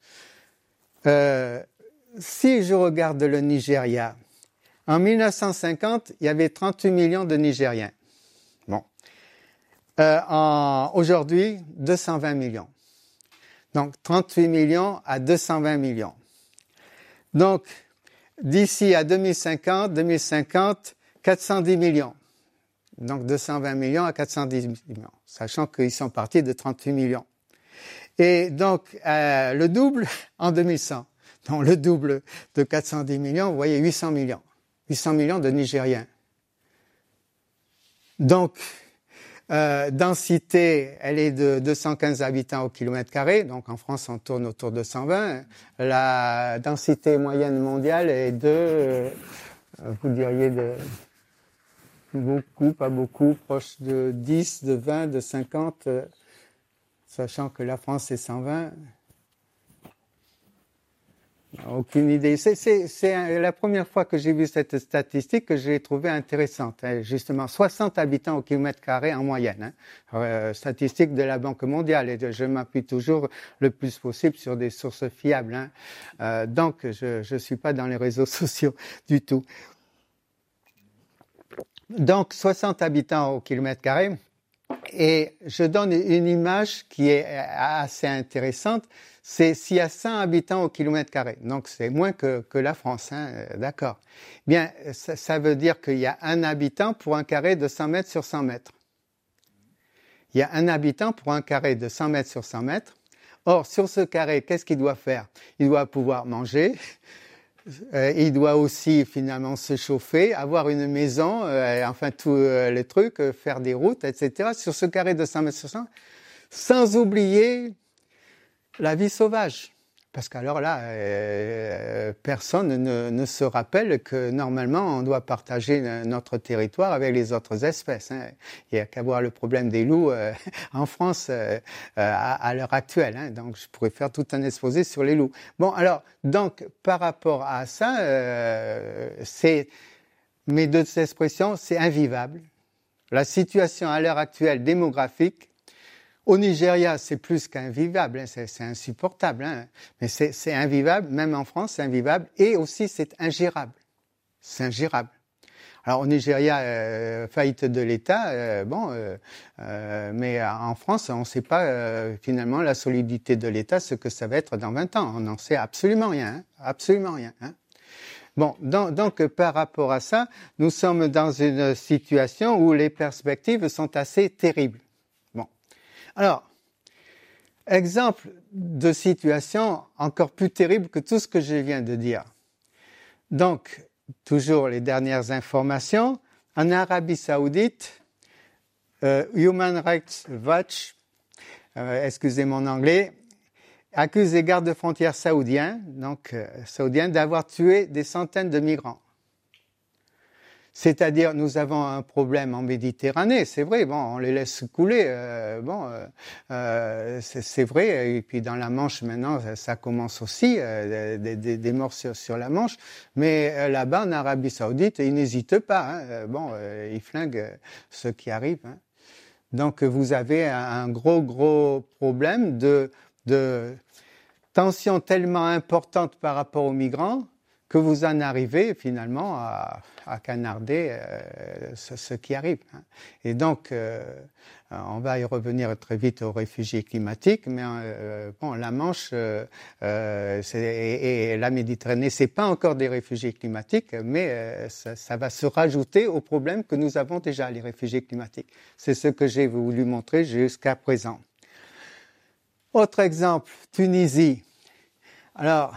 si je regarde le Nigeria, en 1950, il y avait 38 millions de Nigériens. Bon. Euh, aujourd'hui, 220 millions. Donc 38 millions à 220 millions. Donc d'ici à 2050, 2050, 410 millions. Donc 220 millions à 410 millions, sachant qu'ils sont partis de 38 millions. Et donc euh, le double en 2100. Donc le double de 410 millions, vous voyez 800 millions. 800 millions de Nigériens. Donc, euh, densité, elle est de 215 habitants au kilomètre carré. Donc en France, on tourne autour de 120. La densité moyenne mondiale est de, euh, vous diriez de beaucoup, pas beaucoup, proche de 10, de 20, de 50, euh, sachant que la France est 120. Aucune idée. C'est la première fois que j'ai vu cette statistique que j'ai trouvée intéressante. Hein. Justement, 60 habitants au kilomètre carré en moyenne. Hein. Euh, statistique de la Banque mondiale. Et je m'appuie toujours le plus possible sur des sources fiables. Hein. Euh, donc, je ne suis pas dans les réseaux sociaux du tout. Donc, 60 habitants au kilomètre carré. Et je donne une image qui est assez intéressante c'est s'il y a 100 habitants au kilomètre carré. Donc c'est moins que, la France, hein, euh, d'accord. Bien, ça, veut dire qu'il y a un habitant pour un carré de 100 mètres sur 100 mètres. Il y a un habitant pour un carré de 100 mètres sur 100 mètres. Or, sur ce carré, qu'est-ce qu'il doit faire? Il doit pouvoir manger, euh, il doit aussi finalement se chauffer, avoir une maison, euh, enfin tous les trucs, faire des routes, etc. Sur ce carré de 100 mètres sur 100 sans oublier la vie sauvage. Parce qu'alors là, euh, personne ne, se rappelle que normalement on doit partager notre territoire avec les autres espèces. Hein. Il n'y a qu'à voir le problème des loups euh, en France euh, à, l'heure actuelle. Hein. Donc je pourrais faire tout un exposé sur les loups. Bon, alors donc par rapport à ça, c'est mes deux expressions, c'est invivable. La situation à l'heure actuelle démographique Au Nigeria, c'est plus qu'invivable, hein, c'est insupportable, hein. mais c'est invivable, même en France, c'est invivable, et aussi c'est ingérable. C'est ingérable. Alors au Nigeria, euh, faillite de l'État, euh, bon, euh, mais en France, on ne sait pas finalement la solidité de l'État, ce que ça va être dans 20 ans. On n'en sait absolument rien, hein. absolument rien. Hein. Bon, donc, donc, par rapport à ça, nous sommes dans une situation où les perspectives sont assez terribles. Alors, exemple de situation encore plus terrible que tout ce que je viens de dire. Donc, toujours les dernières informations, en Arabie saoudite, euh, Human Rights Watch, euh, excusez mon anglais, accuse les gardes frontières saoudiens, donc euh, saoudiens, d'avoir tué des centaines de migrants. C'est-à-dire, nous avons un problème en Méditerranée, c'est vrai, bon, on les laisse couler, euh, bon, euh, euh c'est vrai, et puis dans la Manche maintenant, ça, commence aussi, euh, des, des, des, morts sur, la Manche, mais là-bas, en Arabie Saoudite, ils n'hésitent pas, hein, bon, ils flinguent ceux qui arrivent. Hein. Donc, vous avez un gros, gros problème de, de tension tellement importante par rapport aux migrants que vous en arrivez finalement à, canarder euh, ce, qui arrive. Hein. Et donc, euh, on va y revenir très vite aux réfugiés climatiques, mais euh, bon, la Manche et, la Méditerranée, c'est pas encore des réfugiés climatiques, mais ça, ça, va se rajouter au problème que nous avons déjà, les réfugiés climatiques. C'est ce que j'ai voulu montrer jusqu'à présent. Autre exemple, Tunisie. Alors,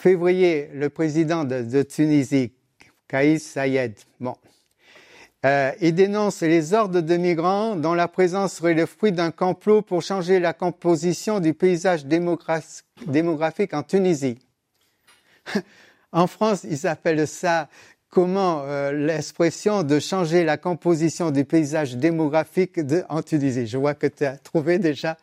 février, le président de, Tunisie, Kaïs Sayed, bon, euh, il dénonce les ordres de migrants dont la présence serait le fruit d'un complot pour changer la composition du paysage démographique en Tunisie. en France, ils appellent ça comment euh, l'expression de changer la composition du paysage démographique en Tunisie. Je vois que tu as trouvé déjà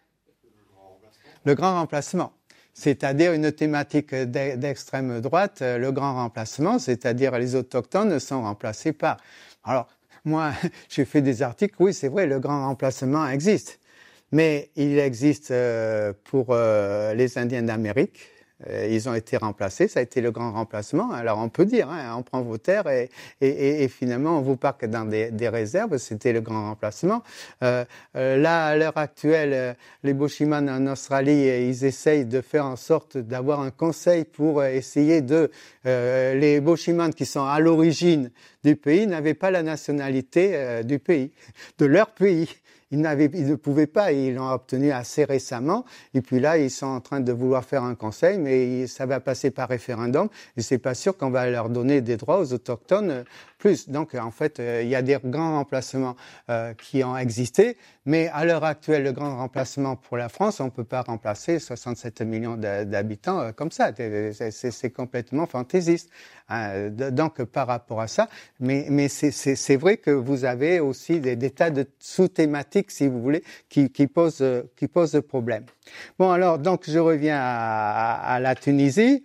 le grand remplacement c'est-à-dire une thématique d'extrême droite, euh, le grand remplacement, c'est-à-dire les autochtones sont remplacés par. Alors, moi, j'ai fait des articles, oui, c'est vrai, le grand remplacement existe, mais il existe euh, pour euh, les Indiens d'Amérique, ils ont été remplacés, ça a été le grand remplacement. Alors on peut dire, hein, on prend vos terres et, et, et, finalement on vous parque dans des, des réserves, c'était le grand remplacement. Euh, euh là, à l'heure actuelle, euh, les Boshiman en Australie, ils essayent de faire en sorte d'avoir un conseil pour essayer de... Euh, les Boshiman qui sont à l'origine du pays n'avaient pas la nationalité du pays, de leur pays. Ils, ils ne pouvaient pas, ils l'ont obtenu assez récemment. Et puis là, ils sont en train de vouloir faire un conseil, mais ça va passer par référendum. Et c'est pas sûr qu'on va leur donner des droits aux autochtones plus. Donc, en fait, euh, il y a des grands remplacements euh, qui ont existé, mais à l'heure actuelle, le grand remplacement pour la France, on ne peut pas remplacer 67 millions d'habitants euh, comme ça. C'est complètement fantaisiste. Hein. Donc, par rapport à ça, mais, mais c'est vrai que vous avez aussi des, des tas de sous-thématiques, si vous voulez, qui, posent, qui posent problème. Bon, alors, donc, je reviens à, la Tunisie.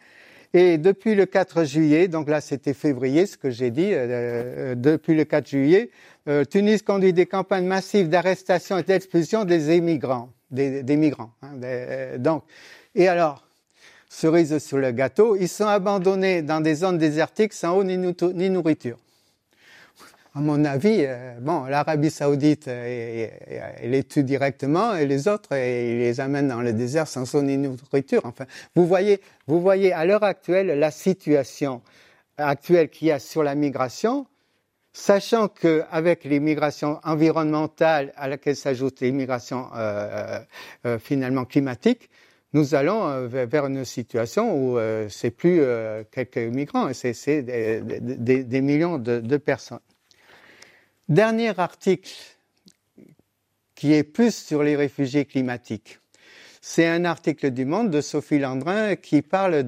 Et depuis le 4 juillet, donc là c'était février, ce que j'ai dit, euh, euh, depuis le 4 juillet, euh, Tunis conduit des campagnes massives d'arrestation et d'expulsion des immigrants, des, migrants. Hein, donc, et alors, cerise sur le gâteau, ils sont abandonnés dans des zones désertiques sans eau ni nourriture à mon avis, euh, l'Arabie Saoudite, euh, elle les tue directement et les autres, ils les amènent dans le désert sans son nourriture. Enfin, vous voyez, à l'heure actuelle la situation actuelle qu'il y a sur la migration, sachant que avec les migrations environnementales à laquelle s'ajoute les migrations euh, euh, finalement climatiques, nous allons vers une situation où c'est plus quelques migrants, c'est des, millions de personnes. Dernier article qui est plus sur les réfugiés climatiques. C'est un article du Monde de Sophie Landrin qui parle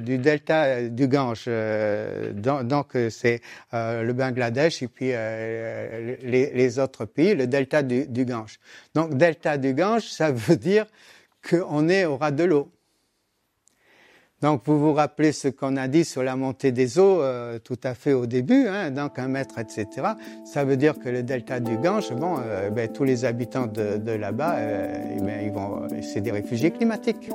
du delta du Gange. Euh, donc c'est euh, le Bangladesh et puis euh, les, autres pays, le delta du, Gange. Donc delta du Gange, ça veut dire qu'on est au ras de l'eau. Donc vous vous rappelez ce qu'on a dit sur la montée des eaux euh, tout à fait au début, hein, donc un mètre, etc. Ça veut dire que le delta du Gange, bon, euh, ben, tous les habitants de, là-bas, euh, eh ben, c'est des réfugiés climatiques.